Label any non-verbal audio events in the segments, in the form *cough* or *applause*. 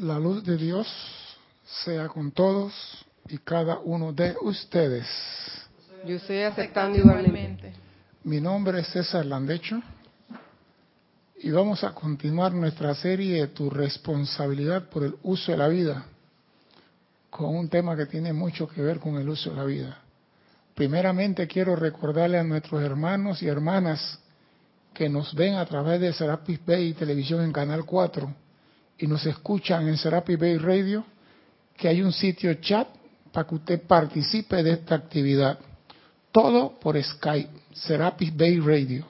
La luz de Dios sea con todos y cada uno de ustedes. Yo estoy aceptando igualmente. Mi nombre es César Landecho y vamos a continuar nuestra serie de Tu responsabilidad por el uso de la vida con un tema que tiene mucho que ver con el uso de la vida. Primeramente quiero recordarle a nuestros hermanos y hermanas que nos ven a través de Serapis Bay Televisión en Canal 4 y nos escuchan en Serapis Bay Radio que hay un sitio chat para que usted participe de esta actividad. Todo por Skype, Serapis Bay Radio.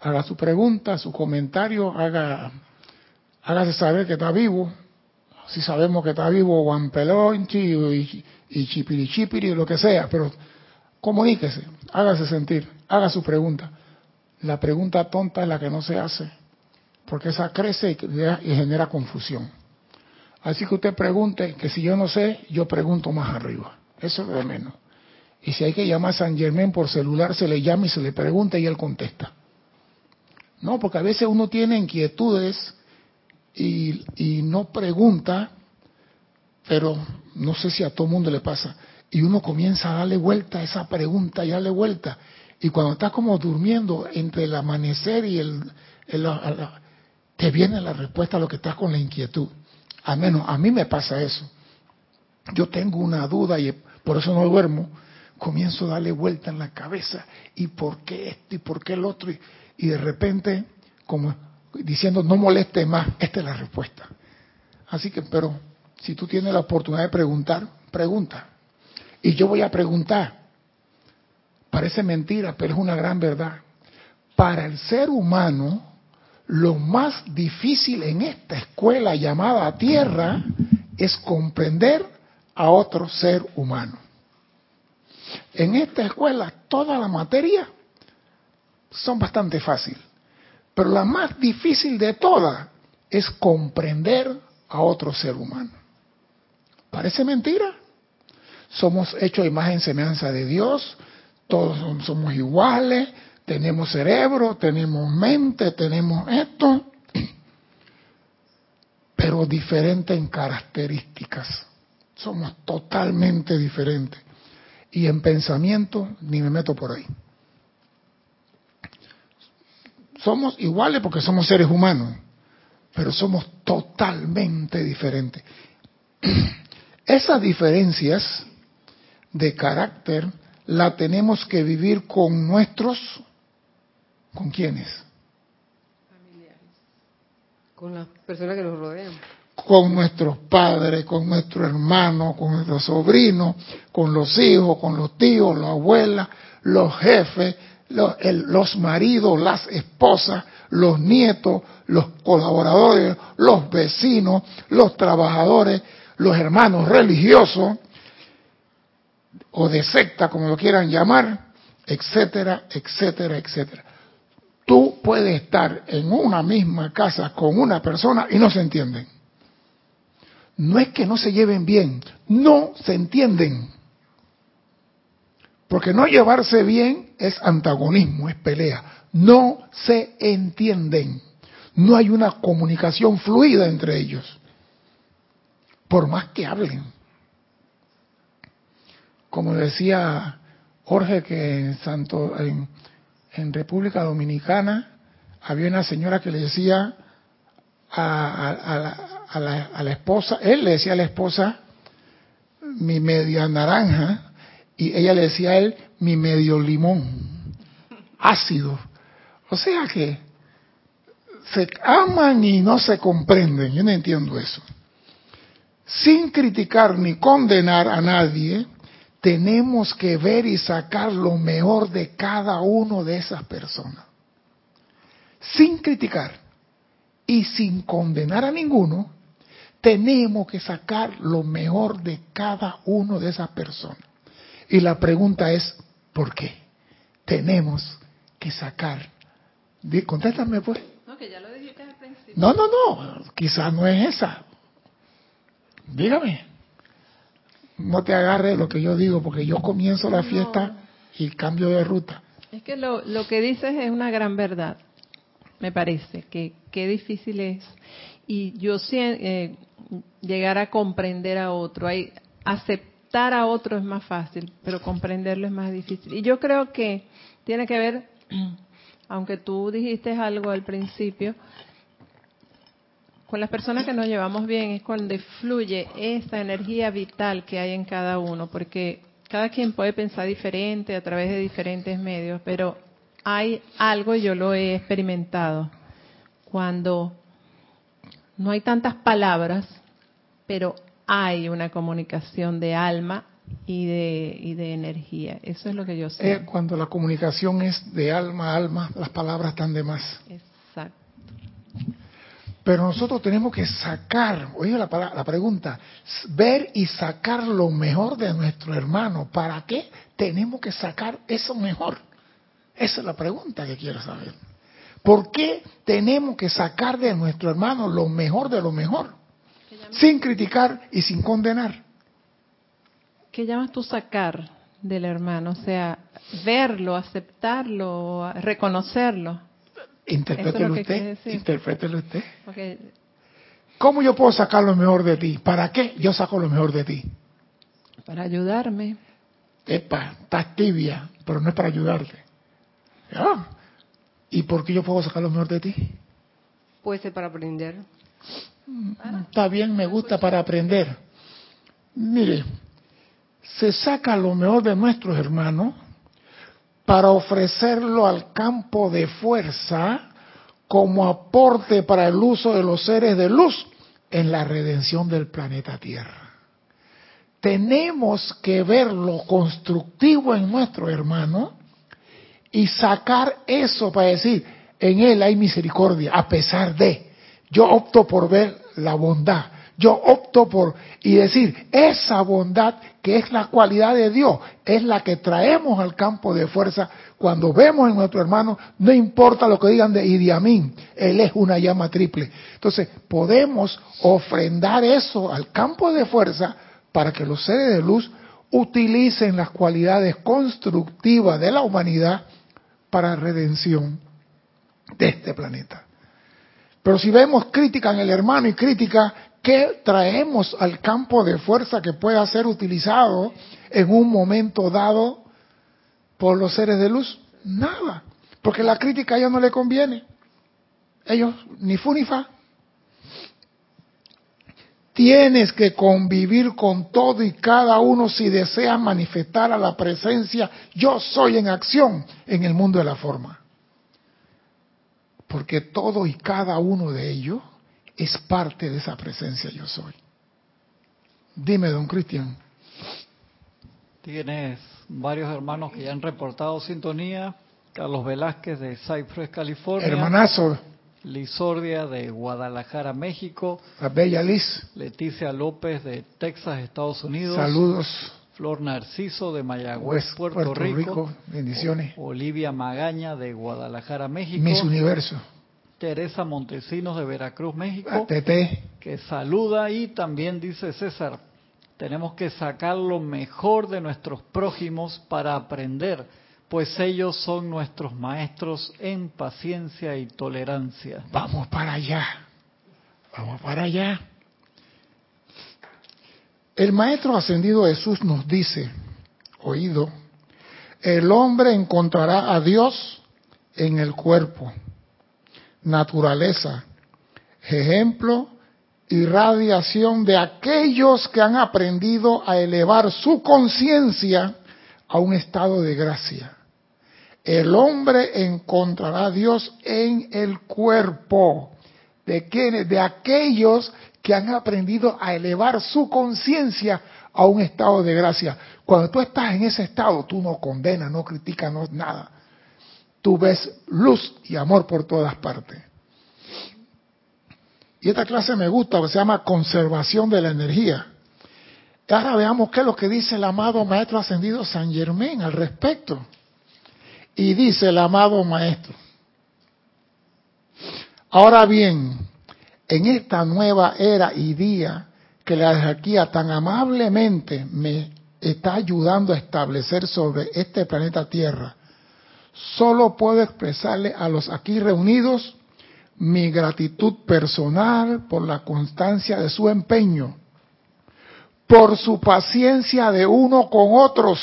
Haga su pregunta, su comentario, haga, hágase saber que está vivo. Si sabemos que está vivo Juan Pelonchi y, y Chipiri Chipiri, lo que sea, pero comuníquese, hágase sentir, haga su pregunta. La pregunta tonta es la que no se hace, porque esa crece y genera confusión. Así que usted pregunte, que si yo no sé, yo pregunto más arriba. Eso es de menos. Y si hay que llamar a San Germán por celular, se le llama y se le pregunta y él contesta. No, porque a veces uno tiene inquietudes y, y no pregunta, pero no sé si a todo mundo le pasa. Y uno comienza a darle vuelta a esa pregunta y darle vuelta. Y cuando estás como durmiendo entre el amanecer y el, el, el, te viene la respuesta a lo que estás con la inquietud. Al menos a mí me pasa eso. Yo tengo una duda y por eso no duermo. Comienzo a darle vuelta en la cabeza. ¿Y por qué esto? ¿Y por qué el otro? Y, y de repente, como diciendo, no moleste más, esta es la respuesta. Así que, pero si tú tienes la oportunidad de preguntar, pregunta. Y yo voy a preguntar. Parece mentira, pero es una gran verdad. Para el ser humano, lo más difícil en esta escuela llamada Tierra es comprender a otro ser humano. En esta escuela toda la materia son bastante fácil, pero la más difícil de todas es comprender a otro ser humano. ¿Parece mentira? Somos hechos imagen semejanza de Dios, todos somos iguales, tenemos cerebro, tenemos mente, tenemos esto, *clears throat* pero diferentes en características. Somos totalmente diferentes. Y en pensamiento ni me meto por ahí. Somos iguales porque somos seres humanos, pero somos totalmente diferentes. *clears throat* Esas diferencias de carácter la tenemos que vivir con nuestros, ¿con quiénes? Familiares. Con las personas que nos rodean. Con nuestros padres, con nuestros hermanos, con nuestros sobrinos, con los hijos, con los tíos, las abuelas, los jefes, los, el, los maridos, las esposas, los nietos, los colaboradores, los vecinos, los trabajadores, los hermanos religiosos, o de secta, como lo quieran llamar, etcétera, etcétera, etcétera. Tú puedes estar en una misma casa con una persona y no se entienden. No es que no se lleven bien, no se entienden. Porque no llevarse bien es antagonismo, es pelea. No se entienden. No hay una comunicación fluida entre ellos. Por más que hablen como decía Jorge, que en, Santo, en, República Dominicana había una señora que le decía a, a, la, a la esposa, él le decía a la esposa, mi media naranja, y ella le decía a él, mi medio limón, ácido. O sea que se aman y no se comprenden, yo no entiendo eso. Sin criticar ni condenar a nadie, tenemos que ver y sacar lo mejor de cada uno de esas personas. Sin criticar y sin condenar a ninguno, tenemos que sacar lo mejor de cada uno de esas personas. Y la pregunta es, ¿por qué? Tenemos que sacar. Contéstame pues. No, que ya lo dijiste al principio. No, no, no, quizás no es esa. Dígame no te agarres lo que yo digo, porque yo comienzo la fiesta no. y cambio de ruta. Es que lo, lo, que dices es una gran verdad, me parece, que qué difícil es. Y yo eh, llegar a comprender a otro. Hay, aceptar a otro es más fácil, pero comprenderlo es más difícil. Y yo creo que tiene que ver, *clears throat* aunque tú dijiste algo al principio, con las personas que nos llevamos bien es cuando fluye esa energía vital que hay en cada uno, porque cada quien puede pensar diferente a través de diferentes medios, pero hay algo, y yo lo he experimentado, cuando no hay tantas palabras, pero hay una comunicación de alma y de, y de energía. Eso es lo que yo sé. Es cuando la comunicación es de alma a alma, las palabras están de más. Exacto. Pero nosotros tenemos que sacar, oye la, la pregunta, ver y sacar lo mejor de nuestro hermano. ¿Para qué tenemos que sacar eso mejor? Esa es la pregunta que quiero saber. ¿Por qué tenemos que sacar de nuestro hermano lo mejor de lo mejor? Sin criticar y sin condenar. ¿Qué llamas tú sacar del hermano? O sea, verlo, aceptarlo, reconocerlo. Interprételo usted. Interprételo usted. ¿Cómo yo puedo sacar lo mejor de ti? ¿Para qué yo saco lo mejor de ti? Para ayudarme. Epa, estás tibia, pero no es para ayudarte. ¿Y por qué yo puedo sacar lo mejor de ti? Puede ser para aprender. Está bien, me gusta para aprender. Mire, se saca lo mejor de nuestros hermanos para ofrecerlo al campo de fuerza como aporte para el uso de los seres de luz en la redención del planeta Tierra. Tenemos que ver lo constructivo en nuestro hermano y sacar eso para decir, en él hay misericordia, a pesar de. Yo opto por ver la bondad. Yo opto por y decir, esa bondad que es la cualidad de Dios, es la que traemos al campo de fuerza cuando vemos en nuestro hermano, no importa lo que digan de Idi Amin, él es una llama triple. Entonces, podemos ofrendar eso al campo de fuerza para que los seres de luz utilicen las cualidades constructivas de la humanidad para redención de este planeta. Pero si vemos crítica en el hermano y crítica, ¿qué traemos al campo de fuerza que pueda ser utilizado en un momento dado por los seres de luz? Nada, porque la crítica a ellos no le conviene. Ellos ni fu ni fa. Tienes que convivir con todo y cada uno si deseas manifestar a la presencia yo soy en acción en el mundo de la forma. Porque todo y cada uno de ellos es parte de esa presencia yo soy. Dime, don Cristian. Tienes varios hermanos que ya han reportado sintonía. Carlos Velázquez de Cypress, California. Hermanazo. Lisordia de Guadalajara, México. La bella Liz. Leticia López de Texas, Estados Unidos. Saludos. Flor Narciso de Mayagüez, Puerto, Rico. Bendiciones. Olivia Magaña de Guadalajara, México. Miss Universo. Teresa Montesinos de Veracruz, México. Tete. Que saluda y también dice César, tenemos que sacar lo mejor de nuestros prójimos para aprender pues ellos son nuestros maestros en paciencia y tolerancia. Vamos para allá, vamos para allá. El Maestro Ascendido Jesús nos dice, oído, el hombre encontrará a Dios en el cuerpo, naturaleza, ejemplo y radiación de aquellos que han aprendido a elevar su conciencia a un estado de gracia el hombre encontrará a Dios en el cuerpo. ¿De quiénes? De aquellos que han aprendido a elevar su conciencia a un estado de gracia. Cuando tú estás en ese estado, tú no condenas, no criticas, no nada. Tú ves luz y amor por todas partes. Y esta clase me gusta, se llama conservación de la energía. Ahora veamos qué es lo que dice el amado Maestro Ascendido San Germán al respecto. Y dice el amado maestro, ahora bien, en esta nueva era y día que la jerarquía tan amablemente me está ayudando a establecer sobre este planeta Tierra, solo puedo expresarle a los aquí reunidos mi gratitud personal por la constancia de su empeño, por su paciencia de uno con otros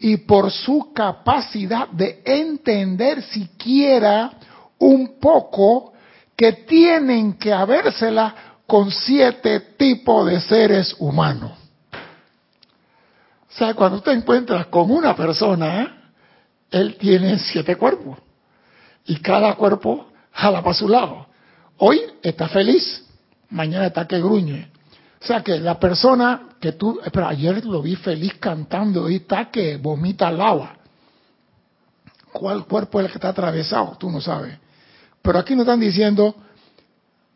y por su capacidad de entender siquiera un poco que tienen que habérsela con siete tipos de seres humanos. O sea, cuando te encuentras con una persona, él tiene siete cuerpos y cada cuerpo jala para su lado. Hoy está feliz, mañana está que gruñe. O sea que la persona que tú, pero ayer lo vi feliz cantando y está que vomita lava. ¿Cuál cuerpo es el que está atravesado? Tú no sabes. Pero aquí nos están diciendo,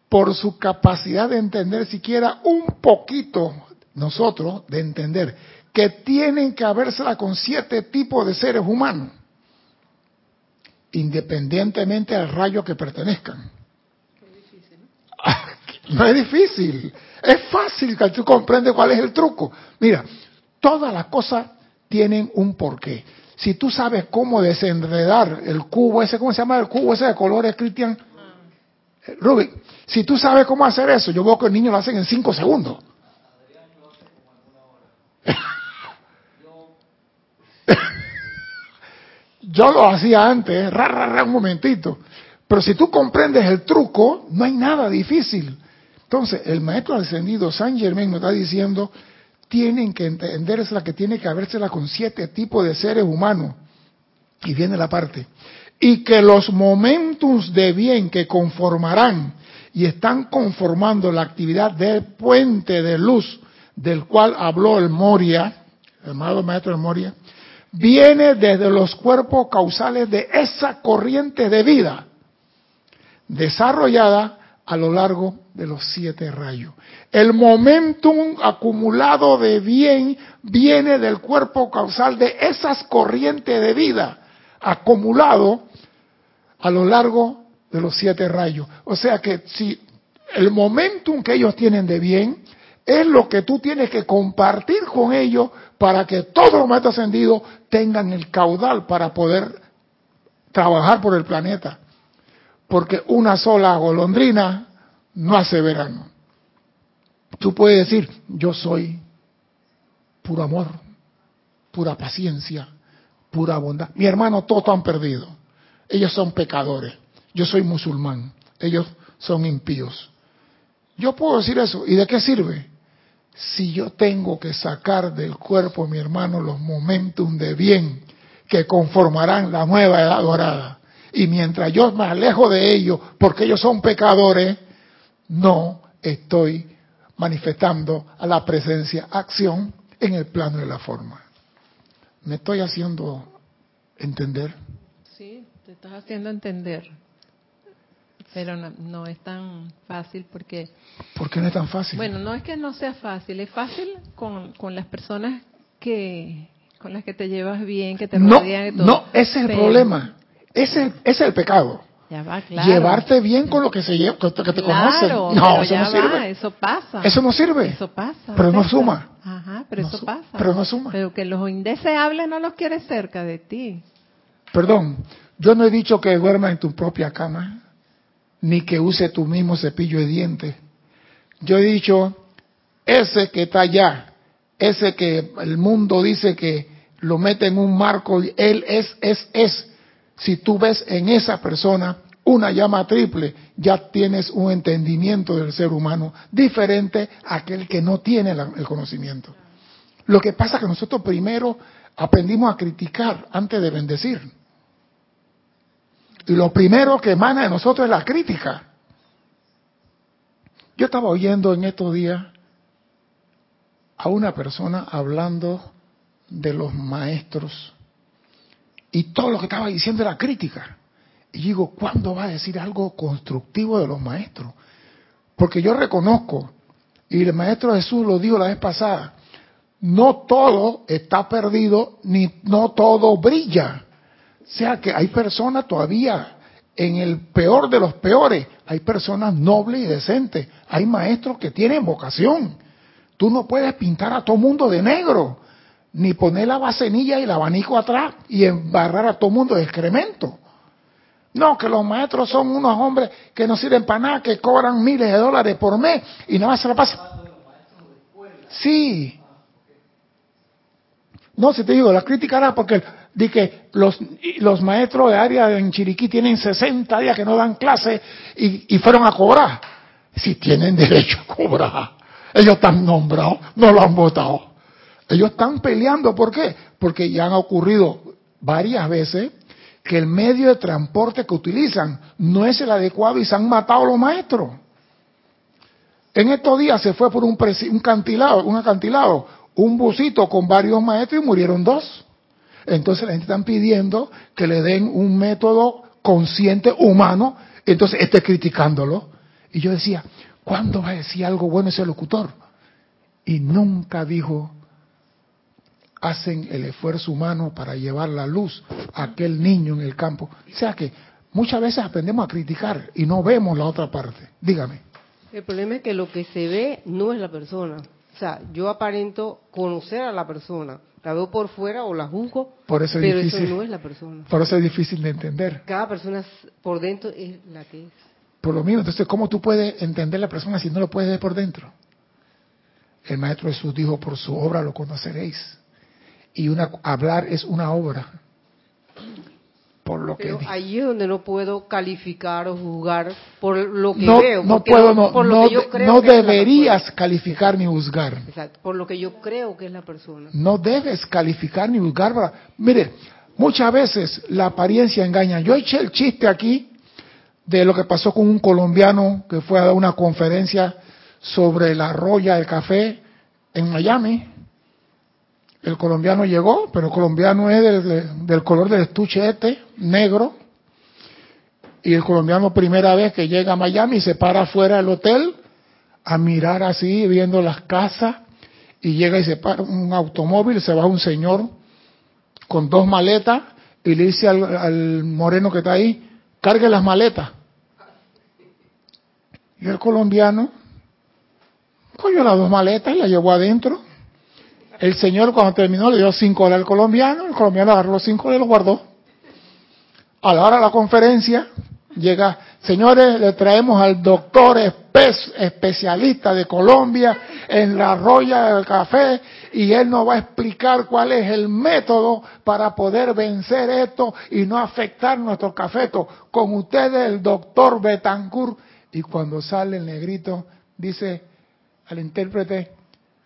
por su capacidad de entender siquiera un poquito, nosotros, de entender, que tienen que habérsela con siete tipos de seres humanos independientemente al rayo que pertenezcan. *laughs* No es difícil, es fácil que tú comprendes cuál es el truco. Mira, todas las cosas tienen un porqué. Si tú sabes cómo desenredar el cubo ese, ¿cómo se llama el cubo ese de colores, Cristian? Rubik, si tú sabes cómo hacer eso, yo veo que el niño lo hacen en cinco segundos. *laughs* Yo lo hacía antes, ra, un momentito. Pero si tú comprendes el truco, no hay nada difícil. Entonces, el maestro ascendido San Germain nos está diciendo, tienen que entenderse que tiene que habérsela con siete tipos de seres humanos. Y viene la parte. Y que los momentos de bien que conformarán y están conformando la actividad del puente de luz del cual habló el Moria, el amado maestro del Moria, viene desde los cuerpos causales de esa corriente de vida desarrollada a lo largo de los siete rayos. El momentum acumulado de bien viene del cuerpo causal de esas corrientes de vida acumulado a lo largo de los siete rayos. O sea que si el momentum que ellos tienen de bien es lo que tú tienes que compartir con ellos para que todos los maestros ascendidos tengan el caudal para poder trabajar por el planeta. Porque una sola golondrina no hace verano. Tú puedes decir, yo soy puro amor, pura paciencia, pura bondad. Mi hermano, todos han perdido. Ellos son pecadores. Yo soy musulmán. Ellos son impíos. Yo puedo decir eso. ¿Y de qué sirve? Si yo tengo que sacar del cuerpo, mi hermano, los momentos de bien que conformarán la nueva edad dorada, y mientras yo me alejo de ellos, porque ellos son pecadores, no estoy manifestando a la presencia acción en el plano de la forma. ¿Me estoy haciendo entender? Sí, te estás haciendo entender. Pero no, es tan fácil porque... ¿Por qué no es tan fácil? Bueno, no es que no sea fácil, es fácil con, con las personas que con las que te llevas bien, que te rodean. todo. No, ese es el problema. Ese, ese, es el pecado. Ya va, claro. Llevarte bien con lo que se lleva, que te claro, conocen. No, eso no sirve. Eso pasa. Eso no sirve. Eso pasa. Pero no suma. Ajá, pero eso pasa. Pero no suma. Pero que los indeseables no los quieres cerca de ti. Perdón, yo no he dicho que duerma en tu propia cama ni que use tu mismo cepillo de dientes. Yo he dicho, ese que está allá, ese que el mundo dice que lo mete en un marco él es, es, es. Si tú ves en esa persona una llama triple, ya tienes un entendimiento del ser humano diferente a aquel que no tiene el conocimiento. Lo que pasa es que nosotros primero aprendimos a criticar antes de bendecir. Y lo primero que emana de nosotros es la crítica. Yo estaba oyendo en estos días a una persona hablando de los maestros y todo lo que estaba diciendo era crítica. Y digo, ¿cuándo va a decir algo constructivo de los maestros? Porque yo reconozco, y el maestro Jesús lo dijo la vez pasada, no todo está perdido, ni no todo brilla. Sea que hay personas todavía, en el peor de los peores, hay personas nobles y decentes. Hay maestros que tienen vocación. Tú no puedes pintar a todo mundo de negro, ni poner la bacenilla y el abanico atrás y embarrar a todo mundo de excremento. No, que los maestros son unos hombres que no sirven para nada, que cobran miles de dólares por mes y nada más se la pasan. Sí. No, si te digo, la crítica era porque di que los, los maestros de área en Chiriquí tienen 60 días que no dan clase y, y fueron a cobrar. Si tienen derecho a cobrar. Ellos están nombrados, no lo han votado. Ellos están peleando, ¿por qué? Porque ya han ocurrido varias veces que el medio de transporte que utilizan no es el adecuado y se han matado los maestros. En estos días se fue por un, un acantilado, un acantilado, un busito con varios maestros y murieron dos. Entonces la gente está pidiendo que le den un método consciente humano, entonces esté criticándolo. Y yo decía, ¿cuándo va a decir algo bueno ese locutor? Y nunca dijo hacen el esfuerzo humano para llevar la luz a aquel niño en el campo. O sea que muchas veces aprendemos a criticar y no vemos la otra parte. Dígame. El problema es que lo que se ve no es la persona. O sea, yo aparento conocer a la persona. La veo por fuera o la juzgo, por eso pero difícil, eso no es la persona. Por eso es difícil de entender. Cada persona por dentro es la que es. Por lo mismo, entonces, ¿cómo tú puedes entender la persona si no lo puedes ver por dentro? El Maestro Jesús dijo, por su obra lo conoceréis y una, hablar es una obra. Por lo Pero que ahí es donde no puedo calificar o juzgar por lo que no, veo. No puedo, no, por no, lo que yo creo no que es deberías calificar ni juzgar. Exacto, por lo que yo creo que es la persona. No debes calificar ni juzgar. Para, mire, muchas veces la apariencia engaña. Yo eché el chiste aquí de lo que pasó con un colombiano que fue a dar una conferencia sobre la roya del café en Miami. El colombiano llegó, pero el colombiano es del, color del estuche este, negro. Y el colombiano primera vez que llega a Miami se para afuera del hotel a mirar así, viendo las casas. Y llega y se para un automóvil, se va un señor con dos maletas y le dice al, al moreno que está ahí, cargue las maletas. Y el colombiano cogió las dos maletas y las llevó adentro. El señor cuando terminó le dio cinco dólares al colombiano, el colombiano agarró los cinco y los guardó. A la hora de la conferencia llega, señores, le traemos al doctor especialista de Colombia en la roya del café y él nos va a explicar cuál es el método para poder vencer esto y no afectar nuestro cafeto. Con ustedes el doctor Betancourt. Y cuando sale el negrito, dice al intérprete,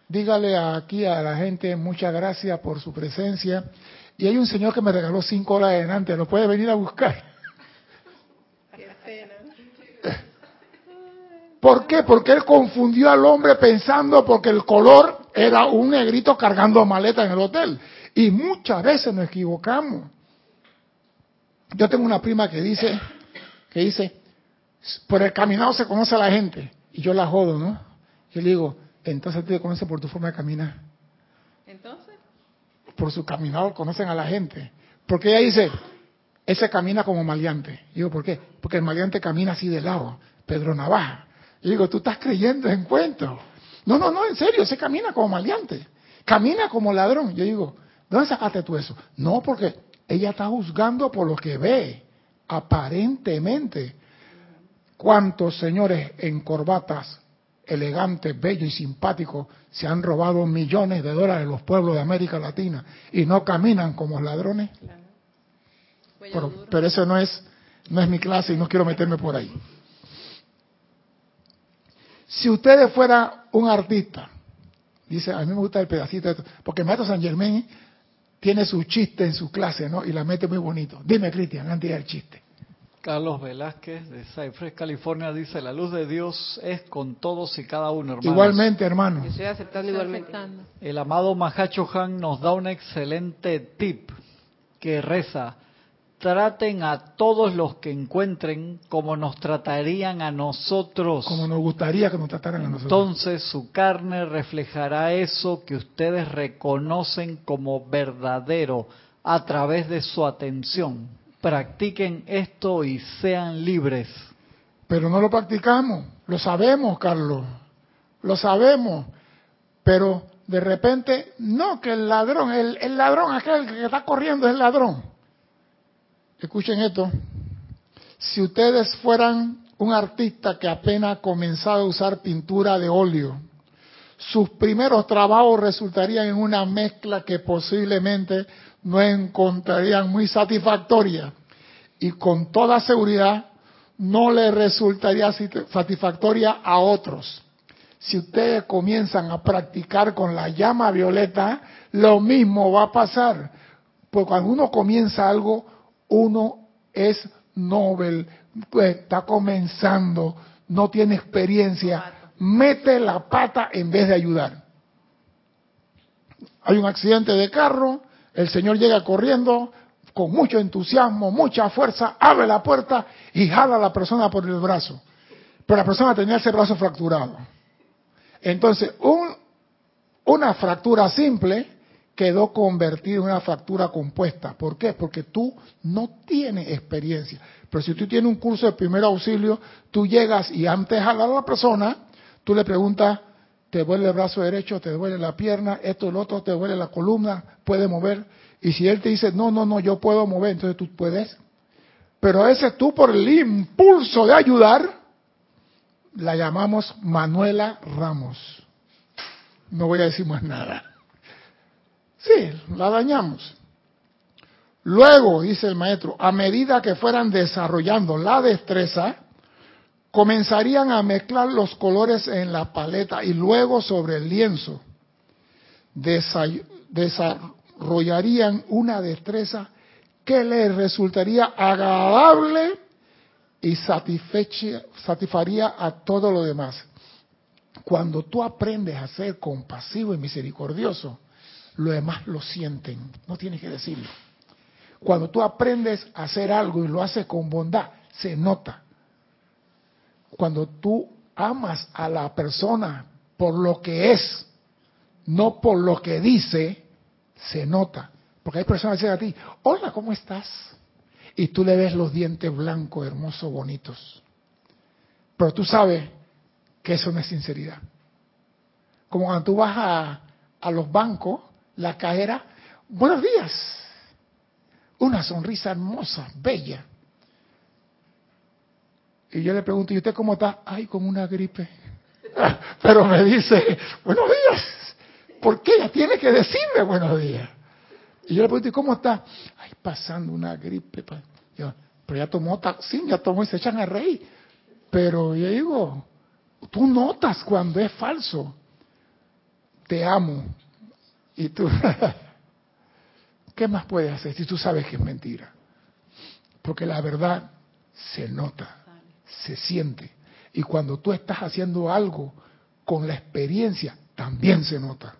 dígale aquí a la gente muchas gracias por su presencia. Y hay un señor que me regaló cinco horas adelante, lo puede venir a buscar. *laughs* Qué pena. ¿Por qué? Porque él confundió al hombre pensando porque el color era un negrito cargando maletas en el hotel. Y muchas veces nos equivocamos. Yo tengo una prima que dice, que dice, por el caminado se conoce a la gente. Y yo la jodo, ¿no? Yo le digo, entonces te conoce por tu forma de caminar. Entonces. Por su caminado conocen a la gente. Porque ella dice, ese camina como maleante. Y digo, ¿por qué? Porque el maleante camina así de lado, Pedro Navaja. Y digo, tú estás creyendo en cuentos. No, no, no, en serio, ese camina como maleante. Camina como ladrón. Yo digo, ¿dónde sacaste tú eso? No, porque ella está juzgando por lo que ve, aparentemente. ¿Cuántos señores en corbatas elegantes, bellos y simpáticos se han robado millones de dólares de los pueblos de América Latina y no caminan como ladrones? Claro. Pero, pero eso no es, no es mi clase y no quiero meterme por ahí. Si usted fuera un artista, dice, a mí me gusta el pedacito de esto, porque el maestro San Germán tiene su chiste en su clase, ¿no? Y la mete muy bonito. Dime, Cristian, antes del chiste. Carlos Velázquez de Cypress, California, dice, la luz de Dios es con todos y cada uno, hermanos. Igualmente, hermano. Yo estoy aceptando Estoy igualmente. aceptando. El amado Mahacho Han nos da un excelente tip que reza, traten a todos los que encuentren como nos tratarían a nosotros. Como nos gustaría que nos trataran a nosotros. Entonces su carne reflejará eso que ustedes reconocen como verdadero a través de su atención. Practiquen esto y sean libres. Pero no lo practicamos. Lo sabemos, Carlos. Lo sabemos. Pero de repente, no, que el ladrón, el, el ladrón, aquel que está corriendo es el ladrón. Escuchen esto. si ustedes fueran un artista que apenas ha comenzado a usar pintura de óleo, sus primeros trabajos resultarían en una mezcla que posiblemente no encontrarían muy satisfactoria y con toda seguridad no le resultaría satisfactoria a otros. Si ustedes comienzan a practicar con la llama violeta, lo mismo va a pasar. Porque cuando uno comienza algo, uno es Nobel, pues, está comenzando, no tiene experiencia, mete la pata en vez de ayudar. Hay un accidente de carro, el señor llega corriendo con mucho entusiasmo, mucha fuerza, abre la puerta y jala a la persona por el brazo. Pero la persona tenía ese brazo fracturado. Entonces, un, una fractura simple quedó convertida en una fractura compuesta. ¿Por qué? Porque tú no tienes experiencia. Pero si tú tienes un curso de primer auxilio, tú llegas y antes de jalar a la persona, tú le preguntas, ¿te duele el brazo derecho? ¿Te duele la pierna? ¿Esto, el otro? ¿Te duele la columna? ¿Puede mover? Y si él te dice, no, no, no, yo puedo mover, entonces tú puedes. Pero a veces tú por el impulso de ayudar, la llamamos Manuela Ramos. No voy a decir más nada. Sí, la dañamos. Luego, dice el maestro, a medida que fueran desarrollando la destreza, comenzarían a mezclar los colores en la paleta y luego sobre el lienzo desarrollarían una destreza que les resultaría agradable y satisfaría a todo lo demás. Cuando tú aprendes a ser compasivo y misericordioso, lo demás lo sienten, no tienes que decirlo. Cuando tú aprendes a hacer algo y lo haces con bondad, se nota. Cuando tú amas a la persona por lo que es, no por lo que dice, se nota. Porque hay personas que dicen a ti, hola, ¿cómo estás? Y tú le ves los dientes blancos, hermosos, bonitos. Pero tú sabes que eso no es sinceridad. Como cuando tú vas a, a los bancos, la cajera, buenos días. Una sonrisa hermosa, bella. Y yo le pregunto, ¿y usted cómo está? Ay, con una gripe. *laughs* Pero me dice, buenos días. ¿Por qué ella tiene que decirme buenos días? Y yo le pregunto, ¿y cómo está? Ay, pasando una gripe. Pero ya tomó sí, ya tomó y se echan a reír. Pero yo digo, tú notas cuando es falso. Te amo. Y tú, *laughs* ¿qué más puedes hacer si tú sabes que es mentira? Porque la verdad se nota, se siente. Y cuando tú estás haciendo algo con la experiencia, también se nota.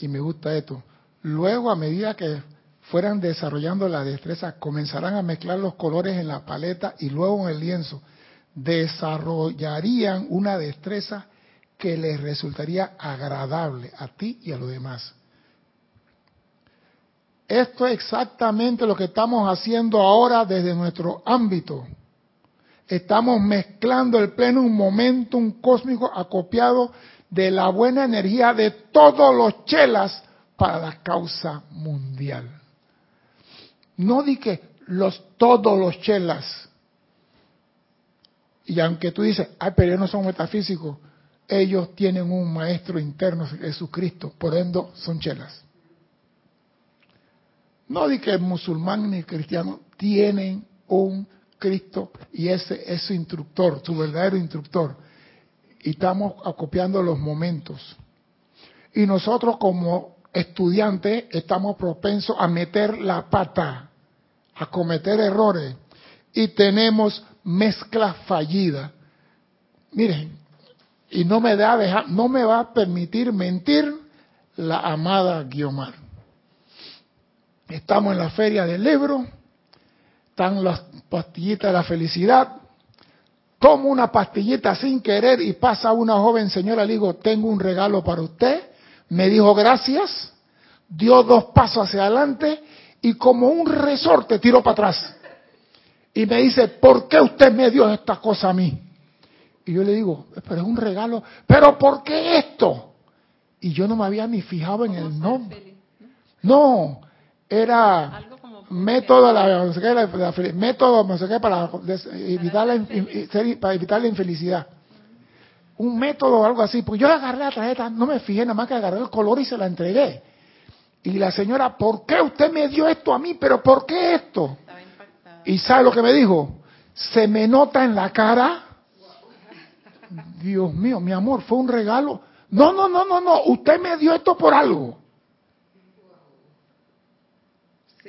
y me gusta esto. Luego, a medida que fueran desarrollando la destreza, comenzarán a mezclar los colores en la paleta y luego en el lienzo. Desarrollarían una destreza que les resultaría agradable a ti y a los demás. Esto es exactamente lo que estamos haciendo ahora desde nuestro ámbito. Estamos mezclando el pleno un momentum cósmico acopiado de la buena energía de todos los chelas para la causa mundial. No di que los todos los chelas. Y aunque tú dices, ay, pero ellos no son metafísicos, ellos tienen un maestro interno, Jesucristo, por ende son chelas. No di que musulmán ni cristiano tienen un Cristo y ese es su instructor, su verdadero instructor y estamos acopiando los momentos. Y nosotros como estudiantes estamos propensos a meter la pata, a cometer errores y tenemos mezcla fallida. Miren, y no me da no me va a permitir mentir la amada Guiomar. Estamos en la feria del libro, están las pastillitas de la felicidad, tomo una pastillita sin querer y pasa una joven señora, le digo, tengo un regalo para usted. Me dijo gracias, dio dos pasos hacia adelante y como un resorte tiró para atrás. Y me dice, ¿por qué usted me dio esta cosa a mí? Y yo le digo, pero es un regalo, pero ¿por qué esto? y yo no me había ni fijado en el nombre. No, era método, la, método no sé qué, para, des- evitar la, para evitar la infelicidad. Un método o algo así. Pues yo agarré la tarjeta, no me fijé, nada más que agarré el color y se la entregué. Y la señora, ¿por qué usted me dio esto a mí? ¿Pero por qué esto? ¿Y sabe lo que me dijo? Se me nota en la cara. *laughs* Dios mío, mi amor, fue un regalo. No, no, no, no, no. Usted me dio esto por algo.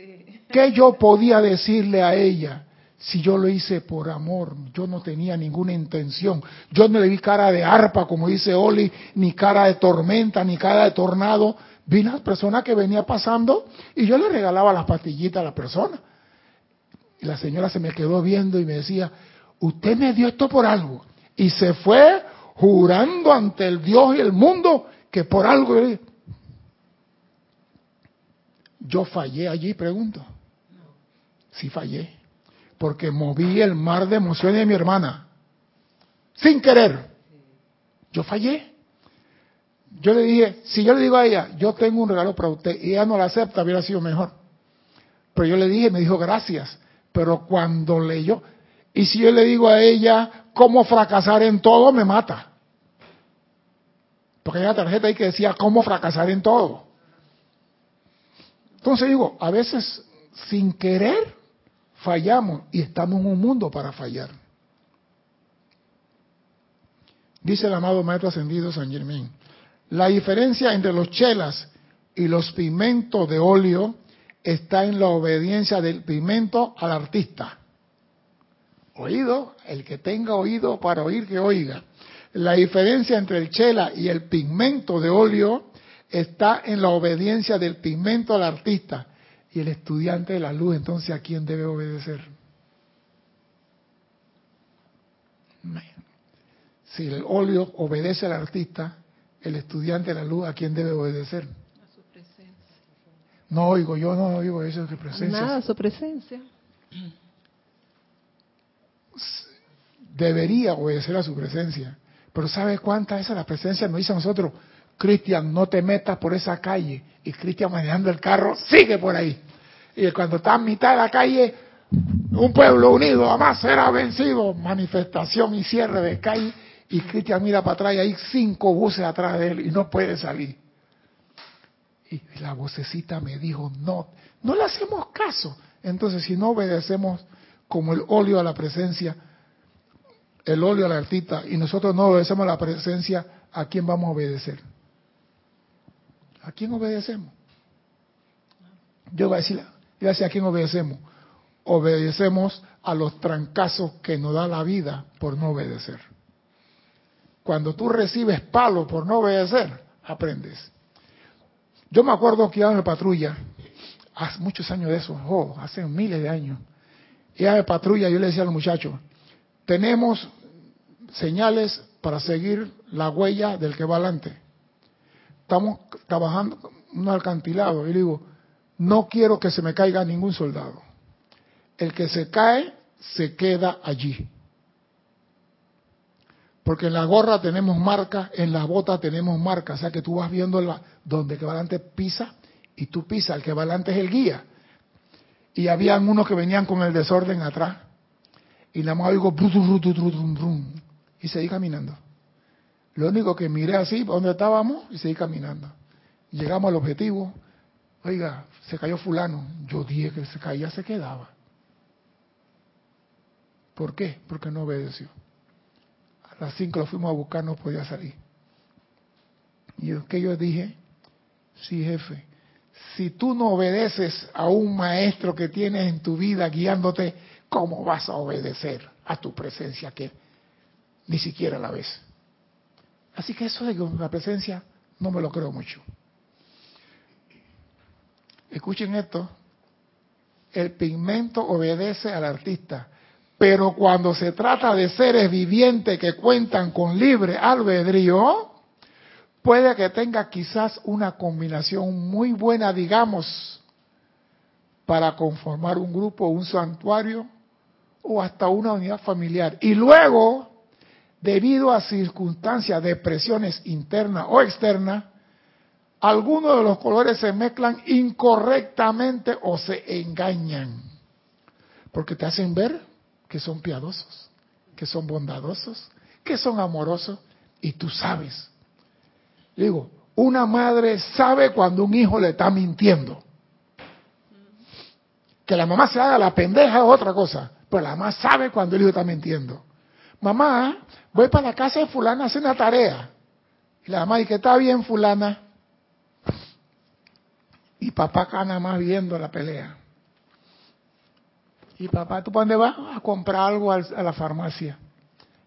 *laughs* ¿Qué yo podía decirle a ella si yo lo hice por amor? Yo no tenía ninguna intención. Yo no le vi cara de arpa, como dice Oli, ni cara de tormenta, ni cara de tornado. Vi una persona que venía pasando y yo le regalaba las pastillitas a la persona. Y la señora se me quedó viendo y me decía, usted me dio esto por algo. Y se fue jurando ante el Dios y el mundo que por algo... Yo fallé allí, pregunto. Sí fallé. Porque moví el mar de emociones de mi hermana. Sin querer. Yo fallé. Yo le dije, si yo le digo a ella, yo tengo un regalo para usted, y ella no la acepta, hubiera sido mejor. Pero yo le dije, me dijo gracias. Pero cuando leyó, y si yo le digo a ella cómo fracasar en todo, me mata. Porque hay una tarjeta ahí que decía cómo fracasar en todo. Entonces digo, a veces sin querer fallamos y estamos en un mundo para fallar. Dice el amado Maestro Ascendido San Germán, la diferencia entre los chelas y los pigmentos de óleo está en la obediencia del pigmento al artista. Oído, el que tenga oído para oír que oiga. La diferencia entre el chela y el pigmento de óleo está en la obediencia del pigmento al artista. Y el estudiante de la luz, entonces, ¿a quién debe obedecer? Si el óleo obedece al artista, el estudiante de la luz, ¿a quién debe obedecer? A su presencia. No oigo, yo no oigo eso que presencia. Nada, su presencia. Debería obedecer a su presencia. Pero ¿sabe cuánta es la presencia? Nos dice a nosotros, Cristian, no te metas por esa calle. Y Cristian manejando el carro, sigue por ahí. Y cuando está a mitad de la calle, un pueblo unido jamás será vencido. Manifestación y cierre de calle. Y Cristian mira para atrás y hay cinco buses atrás de él y no puede salir. Y la vocecita me dijo, no, no le hacemos caso. Entonces, si no obedecemos como el óleo a la presencia, el óleo al artista, y nosotros no obedecemos a la presencia, ¿a quién vamos a obedecer? ¿A quién obedecemos? Yo voy a decir, a quién obedecemos. Obedecemos a los trancazos que nos da la vida por no obedecer. Cuando tú recibes palo por no obedecer, aprendes. Yo me acuerdo que iba en la patrulla, hace muchos años de eso, oh, hace miles de años. Iba en patrulla y yo le decía a los muchachos, tenemos señales para seguir la huella del que va adelante. Estamos trabajando un alcantilado y le digo, no quiero que se me caiga ningún soldado. El que se cae, se queda allí. Porque en la gorra tenemos marca, en la bota tenemos marca, o sea que tú vas viendo la, donde el que va adelante pisa y tú pisas, el que va adelante es el guía. Y habían unos que venían con el desorden atrás. Y nada más oigo brum, brum, brum, y seguí caminando. Lo único que miré así, ¿para dónde estábamos? Y seguí caminando. Llegamos al objetivo. Oiga, se cayó fulano. Yo dije que se caía, se quedaba. ¿Por qué? Porque no obedeció. A las cinco lo fuimos a buscar, no podía salir. Y yo, que yo dije, sí jefe, si tú no obedeces a un maestro que tienes en tu vida guiándote, ¿cómo vas a obedecer a tu presencia que ni siquiera la ves? Así que eso de la presencia no me lo creo mucho. Escuchen esto, el pigmento obedece al artista, pero cuando se trata de seres vivientes que cuentan con libre albedrío, puede que tenga quizás una combinación muy buena, digamos, para conformar un grupo, un santuario o hasta una unidad familiar. Y luego, debido a circunstancias de presiones internas o externas, algunos de los colores se mezclan incorrectamente o se engañan. Porque te hacen ver que son piadosos, que son bondadosos, que son amorosos y tú sabes. Digo, una madre sabe cuando un hijo le está mintiendo. Que la mamá se haga la pendeja es otra cosa, pero la mamá sabe cuando el hijo está mintiendo. Mamá, voy para la casa de fulana a hacer una tarea. Y la mamá dice está bien fulana. Y papá acá nada más viendo la pelea. Y papá, ¿tú para dónde vas? A comprar algo a la farmacia.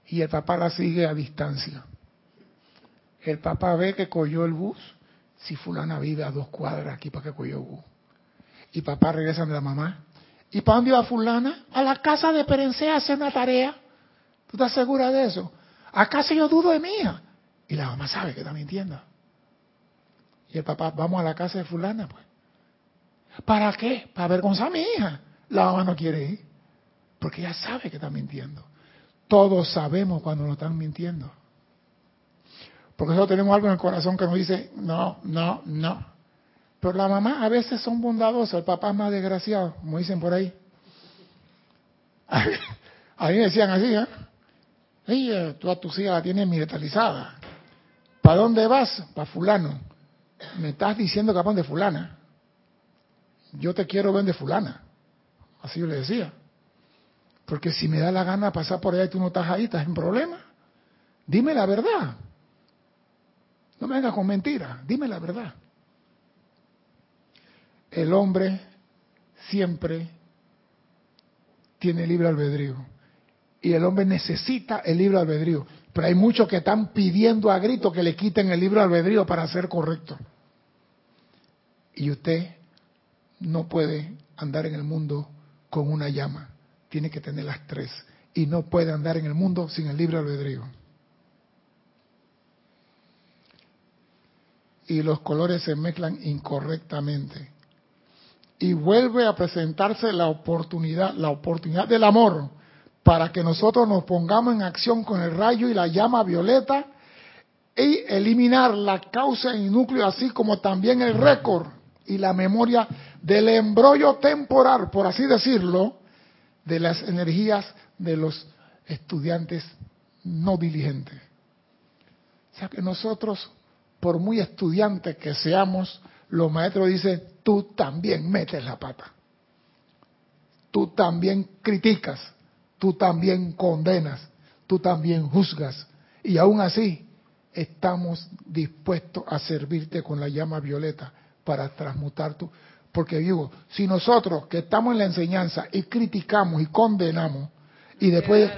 Y el papá la sigue a distancia. El papá ve que cogió el bus. Si fulana vive a dos cuadras aquí para que cogió el bus. Y papá regresa de la mamá. ¿Y para dónde va fulana? A la casa de Perencé a hacer una tarea. ¿Tú estás segura de eso? ¿Acaso yo dudo de mía? Y la mamá sabe que está mintiendo. Y el papá, vamos a la casa de fulana, pues. ¿Para qué? Para avergonzar a mi hija. La mamá no quiere ir. Porque ella sabe que está mintiendo. Todos sabemos cuando nos están mintiendo. Porque nosotros tenemos algo en el corazón que nos dice, no, no, no. Pero la mamá a veces son bondadosas, el papá es más desgraciado, como dicen por ahí. *laughs* A mí me decían así, ¿eh? Ella, tú a tu hija la tienes militarizada. ¿Para dónde vas? Para fulano. Me estás diciendo que van de fulana. Yo te quiero ver de fulana. Así yo le decía. Porque si me da la gana pasar por allá y tú no estás ahí, estás en problema. Dime la verdad. No me vengas con mentiras, dime la verdad. El hombre siempre tiene libre albedrío. Y el hombre necesita el libre albedrío. Pero hay muchos que están pidiendo a grito que le quiten el libre albedrío para ser correcto. Y usted no puede andar en el mundo con una llama. Tiene que tener las tres. Y no puede andar en el mundo sin el libre albedrío. Y los colores se mezclan incorrectamente. Y vuelve a presentarse la oportunidad, la oportunidad del amor, para que nosotros nos pongamos en acción con el rayo y la llama violeta y eliminar la causa y núcleo, así como también el récord y la memoria del embrollo temporal, por así decirlo, de las energías de los estudiantes no diligentes. O sea que nosotros, por muy estudiantes que seamos, los maestros dicen, tú también metes la pata. Tú también criticas, tú también condenas, tú también juzgas. Y aún así, estamos dispuestos a servirte con la llama violeta para transmutar tu... Porque digo, si nosotros que estamos en la enseñanza y criticamos y condenamos, y después...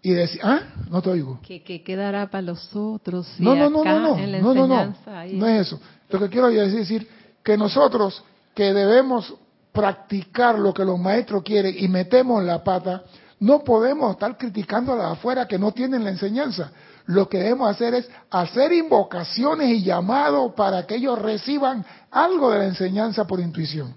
Y decir, ah, no te oigo. Que, quedará para los otros. Si no, no, no, acá, no, no, no, no, no, ahí... no es eso. Lo que quiero es decir que nosotros que debemos practicar lo que los maestros quieren y metemos la pata, no podemos estar criticando a las afuera que no tienen la enseñanza. Lo que debemos hacer es hacer invocaciones y llamados para que ellos reciban algo de la enseñanza por intuición.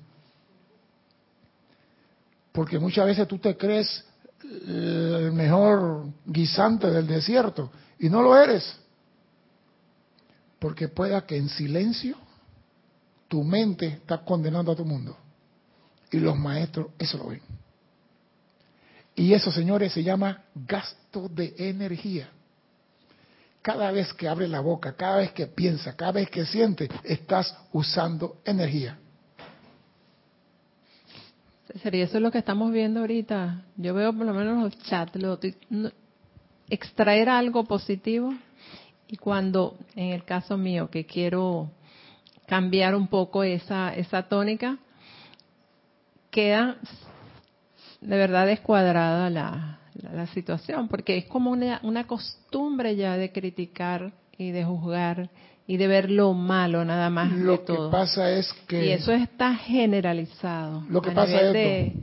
Porque muchas veces tú te crees el mejor guisante del desierto y no lo eres. Porque pueda que en silencio tu mente está condenando a tu mundo. Y los maestros eso lo ven. Y eso, señores, se llama gasto de energía. Cada vez que abre la boca, cada vez que piensa, cada vez que siente, estás usando energía. Sería eso es lo que estamos viendo ahorita. Yo veo por lo menos los chats, lo, extraer algo positivo y cuando, en el caso mío, que quiero cambiar un poco esa, esa tónica, queda de verdad descuadrada la, la, situación, porque es como una, una costumbre ya de criticar y de juzgar y de ver lo malo nada más lo que pasa es que y eso está generalizado lo que pasa es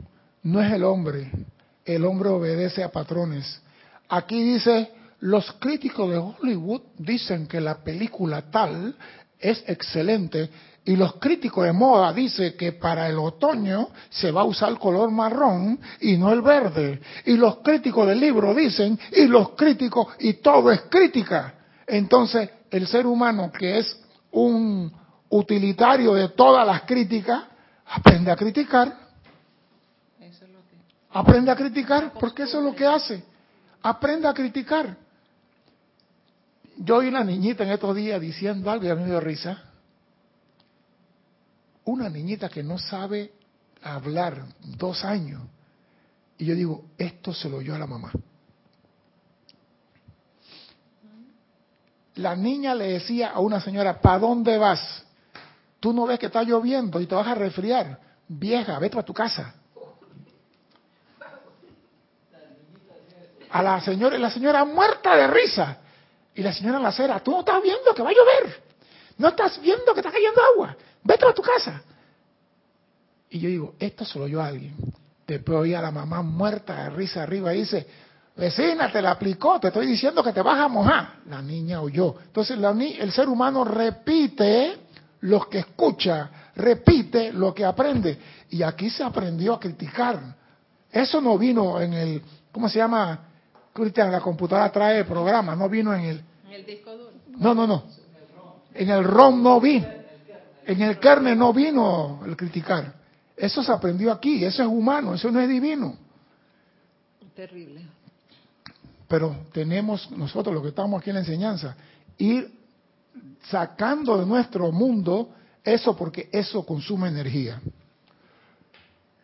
no es el hombre el hombre obedece a patrones. Aquí dice los críticos de Hollywood dicen que la película tal es excelente y los críticos de moda dicen que para el otoño se va a usar el color marrón y no el verde. Y los críticos del libro dicen, y los críticos, y todo es crítica. Entonces, el ser humano que es un utilitario de todas las críticas, aprende a criticar. Aprende a criticar, porque eso es lo que hace. Aprende a criticar. Yo oí una niñita en estos días diciendo algo y a mí me dio risa. Una niñita que no sabe hablar, dos años. Y yo digo, esto se lo oyó a la mamá. La niña le decía a una señora, ¿para dónde vas? Tú no ves que está lloviendo y te vas a resfriar. Vieja, vete a tu casa. A la señora, la señora muerta de risa. Y la señora en la acera, tú no estás viendo que va a llover. No estás viendo que está cayendo agua. Vete a tu casa. Y yo digo, esto se lo oyó a alguien. Después oí a la mamá muerta de risa arriba y dice, vecina, te la aplicó, te estoy diciendo que te vas a mojar. La niña oyó. Entonces el ser humano repite lo que escucha, repite lo que aprende. Y aquí se aprendió a criticar. Eso no vino en el, ¿cómo se llama? Cristian, la computadora trae el programa, no vino en el... En el disco duro. No, no, no. En el ROM no vino. En el kernel no vino el criticar. Eso se aprendió aquí, eso es humano, eso no es divino. Terrible. Pero tenemos nosotros, los que estamos aquí en la enseñanza, ir sacando de nuestro mundo eso porque eso consume energía.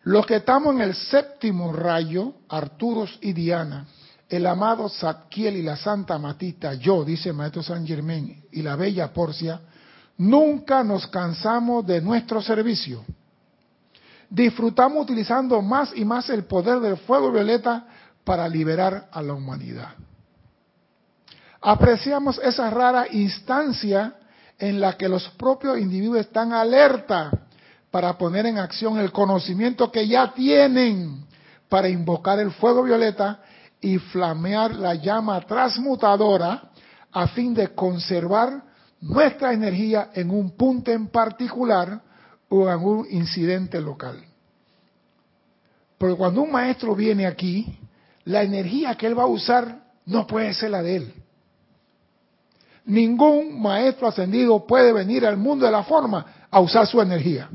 Los que estamos en el séptimo rayo, Arturos y Diana, el amado Zadkiel y la Santa Matita, yo, dice el Maestro San Germán, y la bella Porcia, nunca nos cansamos de nuestro servicio. Disfrutamos utilizando más y más el poder del fuego violeta para liberar a la humanidad. Apreciamos esa rara instancia en la que los propios individuos están alerta para poner en acción el conocimiento que ya tienen para invocar el fuego violeta y flamear la llama transmutadora a fin de conservar nuestra energía en un punto en particular o en un incidente local. Porque cuando un maestro viene aquí, la energía que él va a usar no puede ser la de él. Ningún maestro ascendido puede venir al mundo de la forma a usar su energía.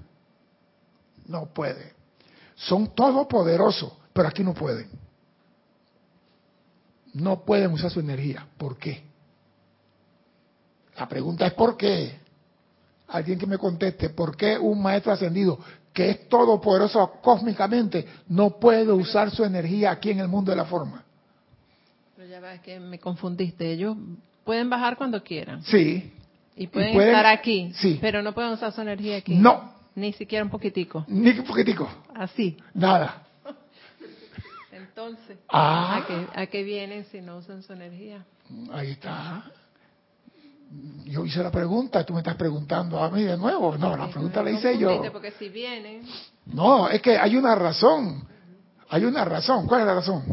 No puede. Son todopoderosos, pero aquí no pueden no pueden usar su energía. ¿Por qué? La pregunta es ¿por qué? Alguien que me conteste, ¿por qué un maestro ascendido que es todopoderoso cósmicamente no puede usar su energía aquí en el mundo de la forma? Pero ya ves que me confundiste. Ellos pueden bajar cuando quieran. Sí. Y pueden, estar aquí. Sí. Pero no pueden usar su energía aquí. No. Ni siquiera un poquitico. Ni un poquitico. Así. Nada. *laughs* Entonces, ah. ¿a, qué, vienen si no usan su energía? Ahí está. Yo hice la pregunta, tú me estás preguntando a mí de nuevo. No, la pregunta la hice yo. Porque si vienen... No, es que hay una razón. Hay una razón. ¿Cuál es la razón?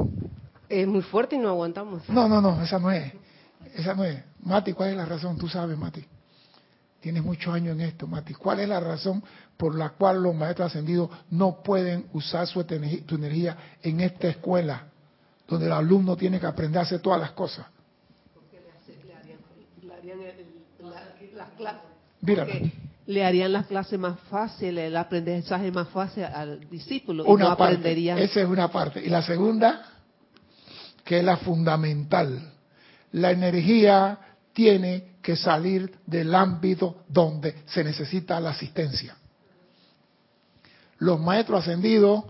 Es muy fuerte y no aguantamos. No, no, no, esa no es. Esa no es. Mati, ¿cuál es la razón? Tú sabes, Mati. Tienes muchos años en esto, Mati. ¿Cuál es la razón por la cual los maestros ascendidos no pueden usar su, energía en esta escuela, donde el alumno tiene que aprender a hacer todas las cosas? Porque le, harían las clases. Le harían las clases más fáciles, el aprendizaje más fácil al discípulo. Una aprendería. esa es una parte. Y la segunda, que es la fundamental. La energía tiene que salir del ámbito donde se necesita la asistencia. Los maestros ascendidos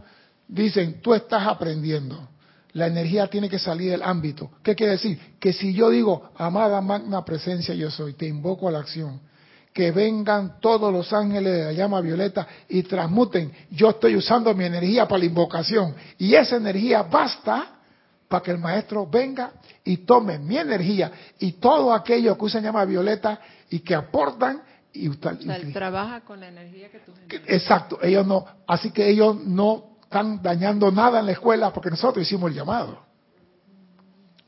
dicen, tú estás aprendiendo. La energía tiene que salir del ámbito. ¿Qué quiere decir? Que si yo digo, amada magna presencia yo soy, te invoco a la acción, que vengan todos los ángeles de la llama violeta y transmuten, yo estoy usando mi energía para la invocación y esa energía basta para que el maestro venga y tome mi energía y todo aquello que usa llama violeta y que aportan y usted trabaja con la energía que tú Exacto, ellos no, así que ellos no están dañando nada en la escuela porque nosotros hicimos el llamado.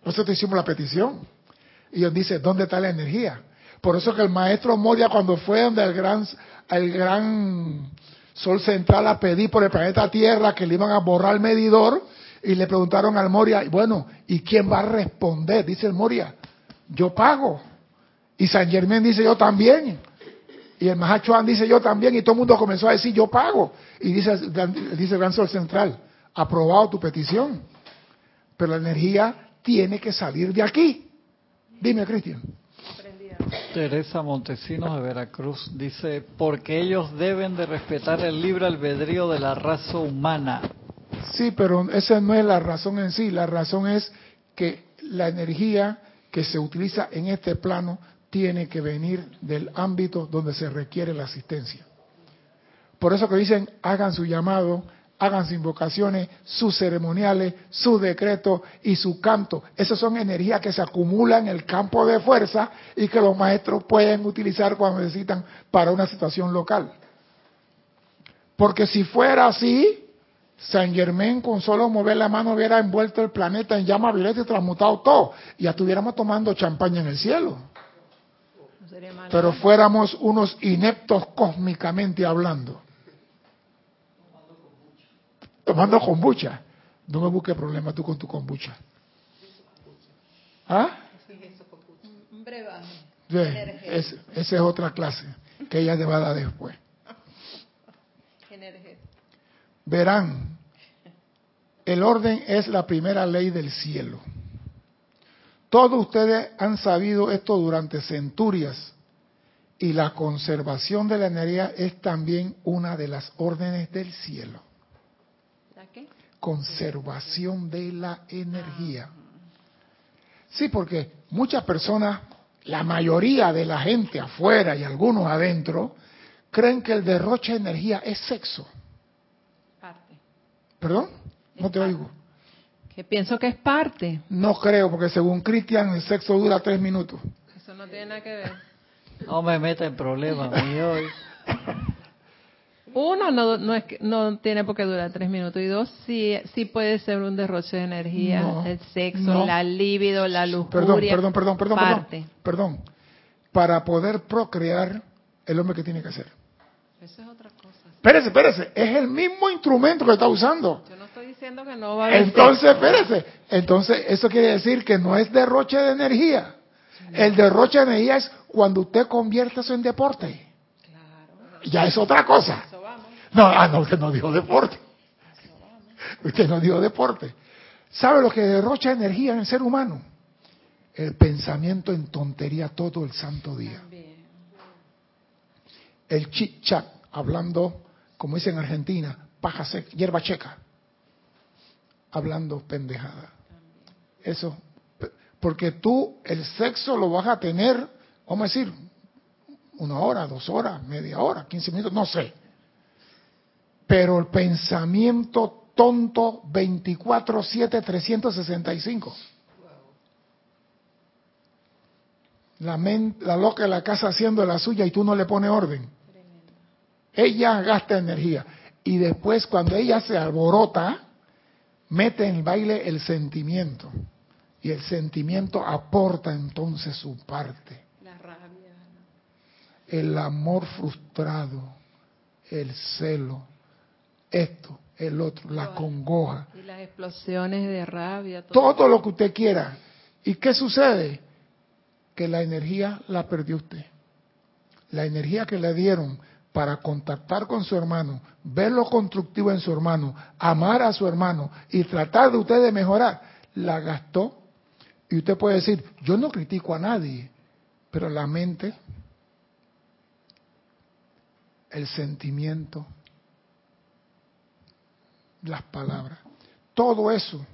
Nosotros hicimos la petición. Y ellos dicen, ¿dónde está la energía? Por eso que el maestro Moria cuando fue donde el gran, el gran sol central a pedir por el planeta Tierra que le iban a borrar el medidor, y le preguntaron al Moria, bueno, ¿y quién va a responder? Dice el Moria, yo pago. Y San Germán dice, yo también. Y el Mahachuan dice yo también, y todo el mundo comenzó a decir yo pago. Y dice, dice el Gran Sol Central, aprobado tu petición. Pero la energía tiene que salir de aquí. Dime, Cristian. Teresa Montesinos de Veracruz dice, porque ellos deben de respetar el libre albedrío de la raza humana. Sí, pero esa no es la razón en sí, la razón es que la energía que se utiliza en este plano tiene que venir del ámbito donde se requiere la asistencia. Por eso que dicen, hagan su llamado, hagan sus invocaciones, sus ceremoniales, su decreto y su canto. Esas son energías que se acumulan en el campo de fuerza y que los maestros pueden utilizar cuando necesitan para una situación local. Porque si fuera así, San Germán con solo mover la mano hubiera envuelto el planeta en llama violeta y transmutado todo. Y ya estuviéramos tomando champaña en el cielo. Pero fuéramos unos ineptos cósmicamente hablando tomando kombucha. No me busques problema tú con tu kombucha. ¿Ah? Un esa es otra clase que ella te va a dar después. Verán, el orden es la primera ley del cielo. Todos ustedes han sabido esto durante centurias y la conservación de la energía es también una de las órdenes del cielo conservación de la energía. Sí, porque muchas personas, la mayoría de la gente afuera y algunos adentro, creen que el derroche de energía es sexo. Parte. ¿Perdón? No te oigo. Que pienso que es parte. No creo, porque según Cristian el sexo dura tres minutos. Eso no tiene nada que ver. *laughs* No me meta en problemas, mi hoy. *laughs* Uno, no, no, es no tiene por qué durar tres minutos. Y dos, sí, sí puede ser un derroche de energía, el sexo, la libido, la lujuria. Perdón, perdón, perdón, perdón, perdón. Para poder procrear, el hombre que tiene que hacer. Eso es otra cosa. Espérese, espérese. Es el mismo instrumento que está usando. Yo no diciendo que no va a Entonces, espérese. Entonces, eso quiere decir que no es derroche de energía. El derroche de energía es cuando usted convierte eso en deporte. Claro. Ya es otra cosa. No, ah, no, usted no dijo deporte. Usted no dijo deporte. ¿Sabe lo que derrocha energía en el ser humano? El pensamiento en tontería todo el santo día. El chit chat, hablando, como dicen en Argentina, paja seca, hierba checa. Hablando pendejada. Eso. Porque tú el sexo lo vas a tener, vamos a decir, una hora, dos horas, media hora, quince minutos, no sé pero el pensamiento tonto 24-7, 365. La, la loca de la casa haciendo la suya y tú no le pones orden. Ella gasta energía. Y después cuando ella se alborota, mete en el baile el sentimiento. Y el sentimiento aporta entonces su parte. La rabia. El amor frustrado, el celo, esto, el otro, la congoja. Y las explosiones de rabia. Todo. lo que usted quiera. ¿Y qué sucede? Que la energía la perdió usted. La energía que le dieron para contactar con su hermano, ver lo constructivo en su hermano, amar a su hermano y tratar de usted de mejorar, la gastó. Y usted puede decir, yo no critico a nadie, pero la mente, el sentimiento, las palabras. Todo eso,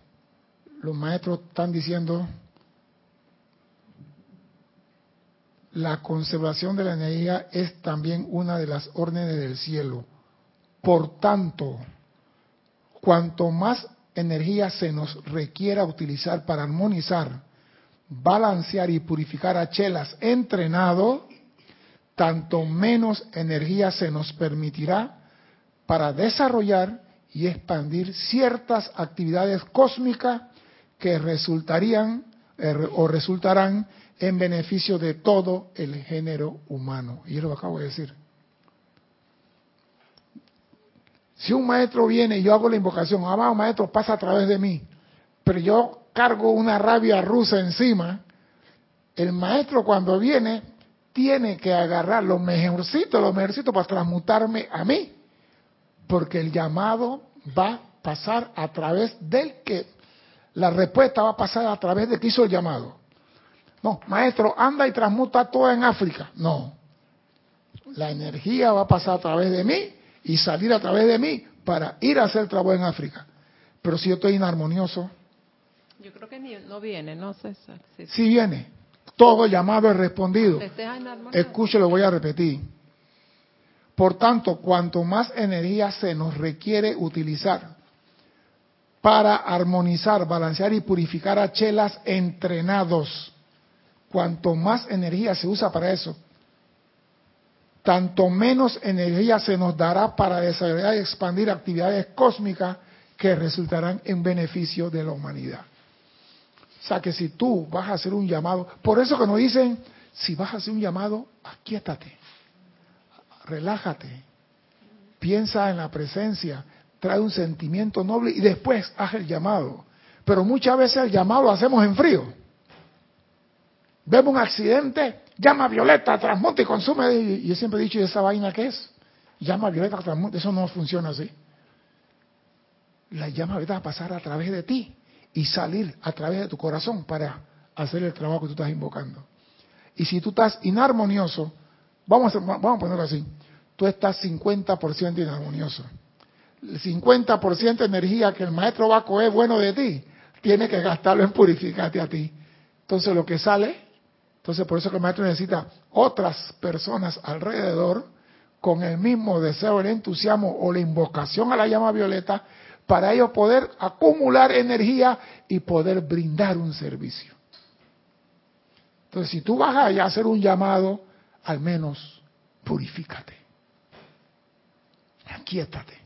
los maestros están diciendo, la conservación de la energía es también una de las órdenes del cielo. Por tanto, cuanto más energía se nos requiera utilizar para armonizar, balancear y purificar a chelas entrenado, tanto menos energía se nos permitirá para desarrollar y expandir ciertas actividades cósmicas que resultarían eh, o resultarán en beneficio de todo el género humano. Y yo lo acabo de decir. Si un maestro viene y yo hago la invocación, amado maestro, pasa a través de mí, pero yo cargo una rabia rusa encima, el maestro cuando viene tiene que agarrar lo mejorcito, lo mejorcito para transmutarme a mí, porque el llamado va a pasar a través del que, la respuesta va a pasar a través de que hizo el llamado. No, maestro, anda y transmuta todo en África. No, la energía va a pasar a través de mí y salir a través de mí para ir a hacer trabajo en África. Pero si yo estoy inarmonioso. Yo creo que no viene, no César. Sí, viene. Todo llamado es respondido. Escuche, lo voy a repetir. Por tanto, cuanto más energía se nos requiere utilizar para armonizar, balancear y purificar a chelas entrenados, cuanto más energía se usa para eso, tanto menos energía se nos dará para desarrollar y expandir actividades cósmicas que resultarán en beneficio de la humanidad. O sea que si tú vas a hacer un llamado, por eso que nos dicen, si vas a hacer un llamado, aquíétate, relájate, piensa en la presencia, trae un sentimiento noble y después haz el llamado. Pero muchas veces el llamado lo hacemos en frío. Vemos un accidente, llama Violeta, transmute y consume. Y yo siempre he dicho, ¿y esa vaina qué es? Llama Violeta, transmute. Eso no funciona así. La llama va a pasar a través de ti y salir a través de tu corazón para hacer el trabajo que tú estás invocando. Y si tú estás inarmonioso, vamos a, vamos a ponerlo así, tú estás 50% inarmonioso. El 50% de energía que el maestro va a coger bueno de ti, tiene que gastarlo en purificarte a ti. Entonces lo que sale entonces, por eso que el maestro necesita otras personas alrededor con el mismo deseo, el entusiasmo o la invocación a la llama violeta para ellos poder acumular energía y poder brindar un servicio. Entonces, si tú vas a hacer un llamado, al menos purifícate. Aquíétate.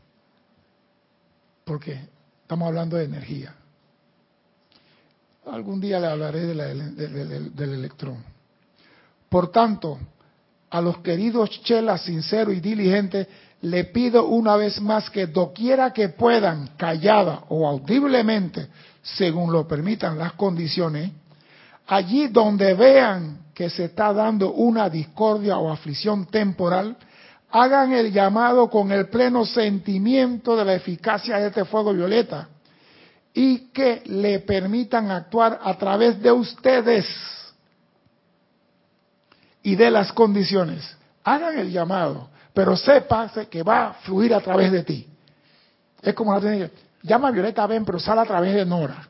Porque estamos hablando de energía. Algún día le hablaré del electrón. Por tanto, a los queridos chelas sinceros y diligentes, le pido una vez más que doquiera que puedan, callada o audiblemente, según lo permitan las condiciones, allí donde vean que se está dando una discordia o aflicción temporal, hagan el llamado con el pleno sentimiento de la eficacia de este fuego violeta y que le permitan actuar a través de ustedes y de las condiciones. Hagan el llamado, pero sepa que va a fluir a través de ti. Es como la tiene llama a Violeta, ven, pero sale a través de Nora.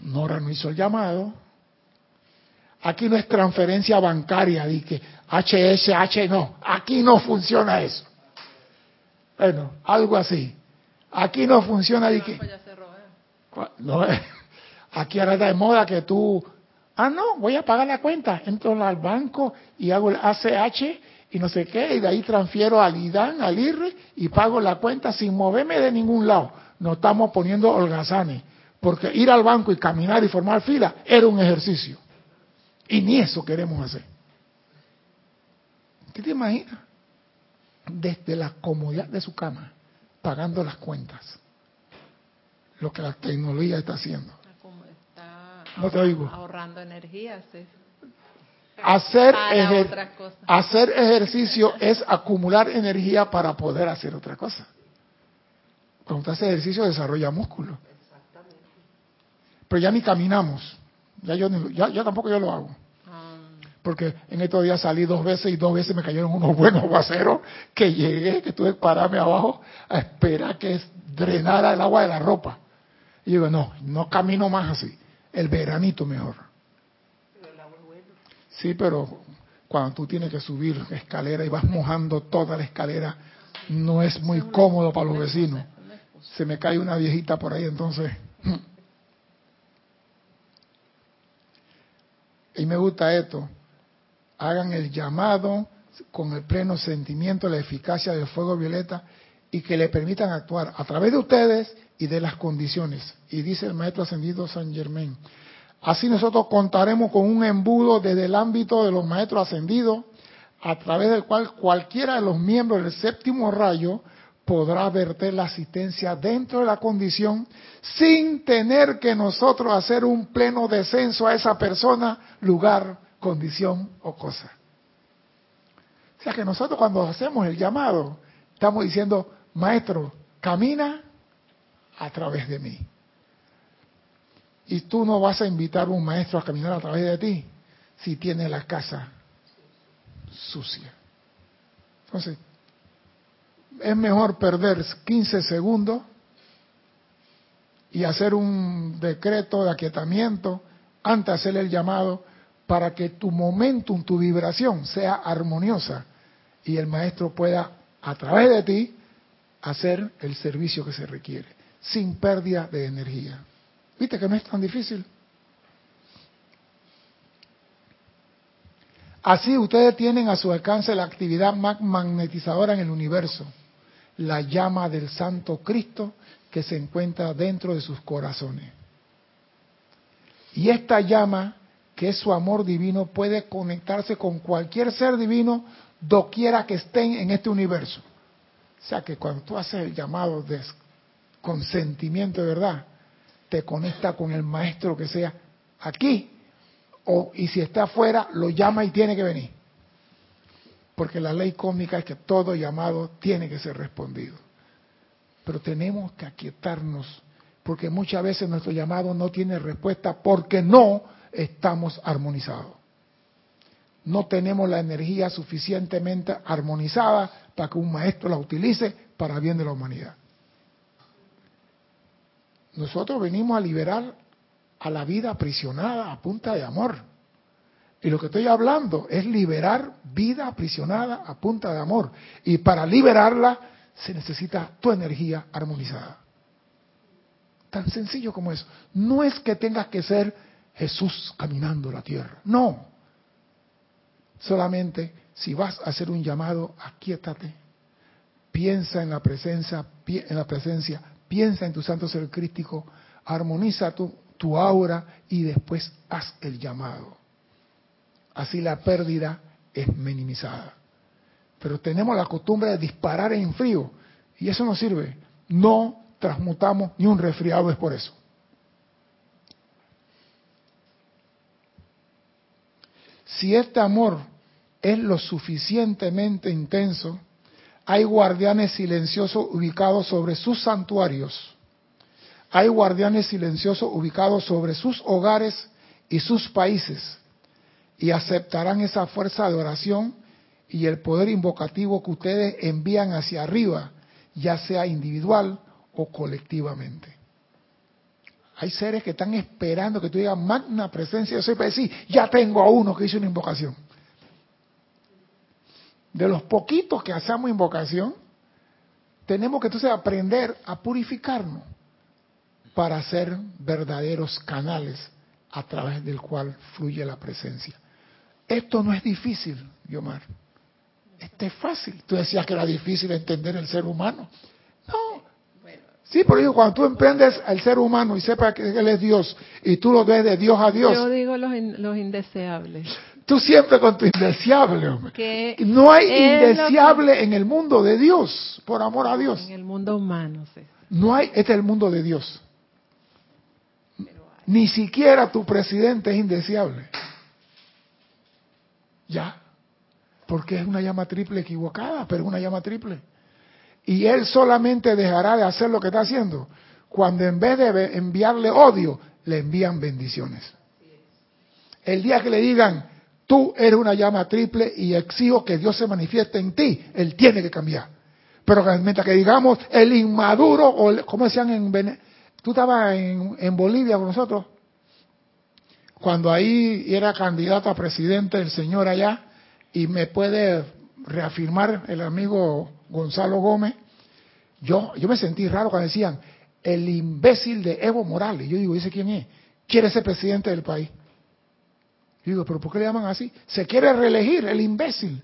Nora no hizo el llamado. Aquí no es transferencia bancaria, di que HSH no. Aquí no funciona eso. Bueno, algo así. Aquí no funciona, di que no, *laughs* aquí ahora está de moda que tú, ah, no, voy a pagar la cuenta. Entro al banco y hago el ACH y no sé qué, y de ahí transfiero al IDAN, al IRRE y pago la cuenta sin moverme de ningún lado. No estamos poniendo holgazanes, porque ir al banco y caminar y formar fila era un ejercicio. Y ni eso queremos hacer. ¿Qué te imaginas? Desde la comodidad de su cama, pagando las cuentas lo que la tecnología está haciendo. no te oigo. Ahorrando energía. Hacer, hacer ejercicio es acumular energía para poder hacer otra cosa. Cuando usted hace ejercicio desarrolla músculo. Pero ya ni caminamos. Ya yo, ya, tampoco yo lo hago. Ah. Porque en estos días salí dos veces y dos veces me cayeron unos buenos aguaceros que llegué, que tuve que pararme abajo a esperar que drenara el agua de la ropa. Y digo, no, no camino más así. El veranito mejor. Sí, pero cuando tú tienes que subir escalera y vas mojando toda la escalera, no es muy cómodo para los vecinos. Se me cae una viejita por ahí, entonces. *laughs* Y me gusta esto. Hagan el llamado con el pleno sentimiento, la eficacia del fuego violeta y que le permitan actuar a través de ustedes y de las condiciones. Y dice el maestro ascendido San Germain, así nosotros contaremos con un embudo desde el ámbito de los maestros ascendidos, a través del cual cualquiera de los miembros del séptimo rayo podrá verter la asistencia dentro de la condición sin tener que nosotros hacer un pleno descenso a esa persona, lugar, condición o cosa. sea que nosotros cuando hacemos el llamado, estamos diciendo, maestro, camina a través de mí. Y tú no vas a invitar a un maestro a caminar a través de ti si tiene la casa sucia. Entonces, es mejor perder 15 segundos y hacer un decreto de aquietamiento antes de hacer el llamado para que tu momentum, tu vibración sea armoniosa y el maestro pueda a través de ti hacer el servicio que se requiere, sin pérdida de energía. ¿Viste que no es tan difícil? Así ustedes tienen a su alcance la actividad más magnetizadora en el universo, la llama del Santo Cristo que se encuentra dentro de sus corazones. Y esta llama, que es su amor divino, puede conectarse con cualquier ser divino doquiera que estén en este universo. O sea que cuando tú haces el llamado de consentimiento de verdad, te conecta con el maestro que sea aquí o, y si está afuera, lo llama y tiene que venir. Porque la ley cósmica es que todo llamado tiene que ser respondido. Pero tenemos que aquietarnos, porque muchas veces nuestro llamado no tiene respuesta porque no estamos armonizados. No tenemos la energía suficientemente armonizada para que un maestro la utilice para bien de la humanidad. Nosotros venimos a liberar a la vida aprisionada a punta de amor. Y lo que estoy hablando es liberar vida aprisionada a punta de amor. Y para liberarla se necesita tu energía armonizada. Tan sencillo como eso. No es que tengas que ser Jesús caminando la tierra. No. Solamente si vas a hacer un llamado, aquíétate. Piensa en la presencia, en la presencia, piensa en tu santo ser crístico, armoniza tu aura y después haz el llamado. Así la pérdida es minimizada. Pero tenemos la costumbre de disparar en frío y eso no sirve. No transmutamos ni un resfriado es por eso. Si este amor es lo suficientemente intenso, hay guardianes silenciosos ubicados sobre sus santuarios hay guardianes silenciosos ubicados sobre sus hogares y sus países y aceptarán esa fuerza de oración y el poder invocativo que ustedes envían hacia arriba, ya sea individual o colectivamente. Hay seres que están esperando que tú digas magna presencia. Yo soy para decir, ya tengo a uno que hizo una invocación. De los poquitos que hacemos invocación, tenemos que entonces aprender a purificarnos para ser verdaderos canales a través del cual fluye la presencia. Esto no es difícil, Guiomar. Esto es fácil. Tú decías que era difícil entender el ser humano. No. Sí, por cuando tú emprendes al ser humano y sepas que Él es Dios y tú lo ves de Dios a Dios. Yo digo los indeseables. Tú siempre con tu indeseable, hombre. no hay indeseable en el mundo de Dios, por amor a Dios. En el mundo humano, sí. No hay, este es el mundo de Dios. Ni siquiera tu presidente es indeseable. Ya. Porque es una llama triple equivocada, pero es una llama triple. Y él solamente dejará de hacer lo que está haciendo cuando en vez de enviarle odio, le envían bendiciones. El día que le digan, tú eres una llama triple y exijo que Dios se manifieste en ti, él tiene que cambiar. Pero mientras que digamos el inmaduro, o como decían en, Tú estabas en, Bolivia con nosotros, cuando ahí era candidato a presidente el señor allá, y me puede reafirmar el amigo Gonzalo Gómez, yo, yo me sentí raro cuando decían, el imbécil de Evo Morales. Yo digo, ¿dice quién es? Quiere ser presidente del país. Yo digo, ¿pero por qué le llaman así? Se quiere reelegir, el imbécil.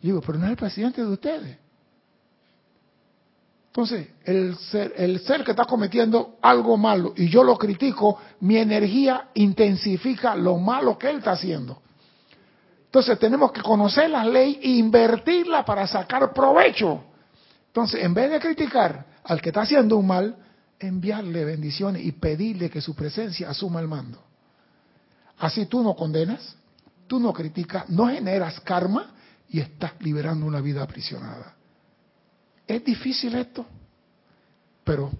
Yo digo, pero no es el presidente de ustedes. Entonces, el ser, el ser que está cometiendo algo malo y yo lo critico, mi energía intensifica lo malo que él está haciendo. Entonces, tenemos que conocer la ley e invertirla para sacar provecho. Entonces, en vez de criticar al que está haciendo un mal, enviarle bendiciones y pedirle que su presencia asuma el mando. Así tú no condenas, tú no criticas, no generas karma, y estás liberando una vida aprisionada. Es difícil esto, pero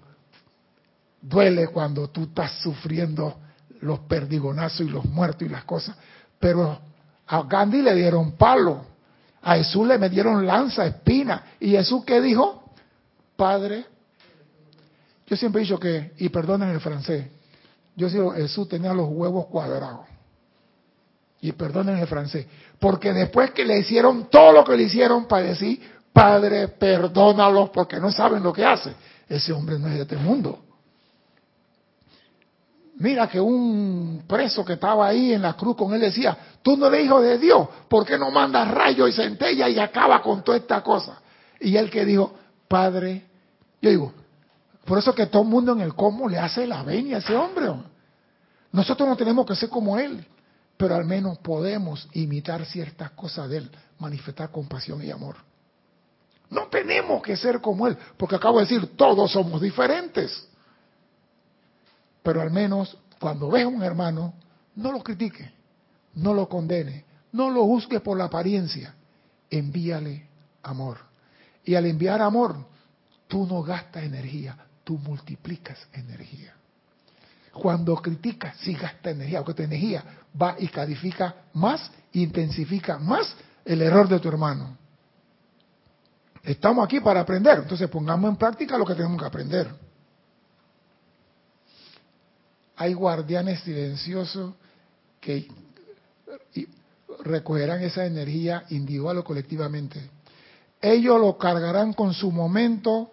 duele cuando tú estás sufriendo los perdigonazos y los muertos y las cosas. Pero a Gandhi le dieron palo, a Jesús le metieron lanza, espina. ¿Y Jesús qué dijo? Padre, yo siempre he dicho que, y perdonen el francés, yo digo, Jesús tenía los huevos cuadrados. Y perdonen el francés, porque después que le hicieron todo lo que le hicieron para decir, Padre, perdónalos porque no saben lo que hace, ese hombre no es de este mundo. Mira que un preso que estaba ahí en la cruz con él decía, tú no eres hijo de Dios, ¿por qué no mandas rayos y centella y acaba con toda esta cosa? Y él que dijo, Padre, yo digo, por eso que todo el mundo en el cómo le hace la venia a ese hombre. Nosotros no tenemos que ser como él, pero al menos podemos imitar ciertas cosas de él, manifestar compasión y amor. No tenemos que ser como él, porque acabo de decir, todos somos diferentes. Pero al menos cuando ves a un hermano, no lo critique, no lo condene, no lo juzgue por la apariencia, envíale amor. Y al enviar amor, tú no gastas energía, tú multiplicas energía. Cuando criticas, sí gasta energía, porque tu energía va y califica más, intensifica más el error de tu hermano. Estamos aquí para aprender, entonces pongamos en práctica lo que tenemos que aprender hay guardianes silenciosos que recogerán esa energía individual o colectivamente. Ellos lo cargarán con su momento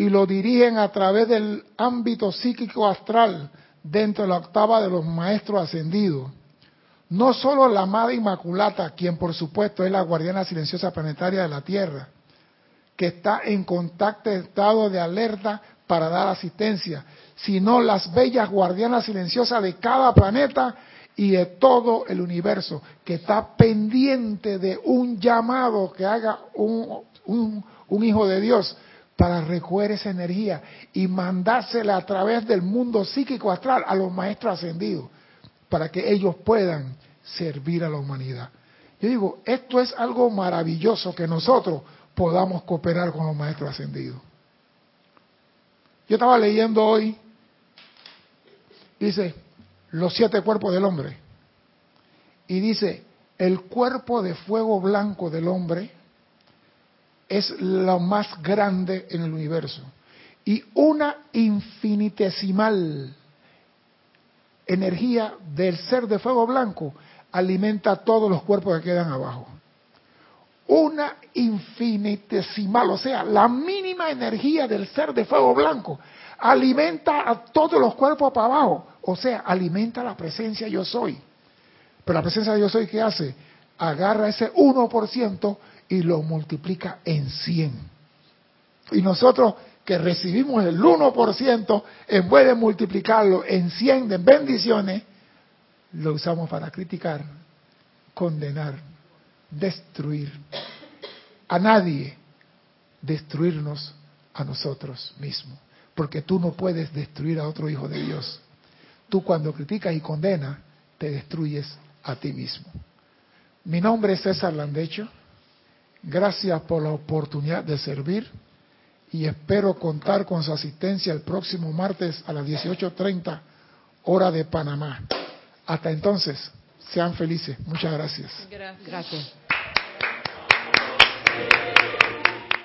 y lo dirigen a través del ámbito psíquico astral dentro de la octava de los maestros ascendidos. No solo la amada Inmaculata, quien por supuesto es la guardiana silenciosa planetaria de la Tierra, que está en contacto estado de alerta para dar asistencia, sino las bellas guardianas silenciosas de cada planeta y de todo el universo, que está pendiente de un llamado que haga un, un, hijo de Dios para recoger esa energía y mandársela a través del mundo psíquico astral a los maestros ascendidos, para que ellos puedan servir a la humanidad. Yo digo, esto es algo maravilloso que nosotros podamos cooperar con los maestros ascendidos. Yo estaba leyendo hoy dice los siete cuerpos del hombre. Y dice, el cuerpo de fuego blanco del hombre es lo más grande en el universo. Y una infinitesimal energía del ser de fuego blanco alimenta todos los cuerpos que quedan abajo. Una infinitesimal, o sea, la mínima energía del ser de fuego blanco alimenta a todos los cuerpos para abajo. O sea, alimenta la presencia yo soy. Pero la presencia de yo soy, ¿qué hace? Agarra ese 1% y lo multiplica en 100. Y nosotros que recibimos el 1%, en vez de multiplicarlo en 100 de bendiciones, lo usamos para criticar, condenar, destruir. A nadie, destruirnos a nosotros mismos porque tú no puedes destruir a otro hijo de Dios. Tú cuando criticas y condenas, te destruyes a ti mismo. Mi nombre es César Landecho. Gracias por la oportunidad de servir y espero contar con su asistencia el próximo martes a las 18.30 hora de Panamá. Hasta entonces, sean felices. Muchas gracias. Gracias. gracias.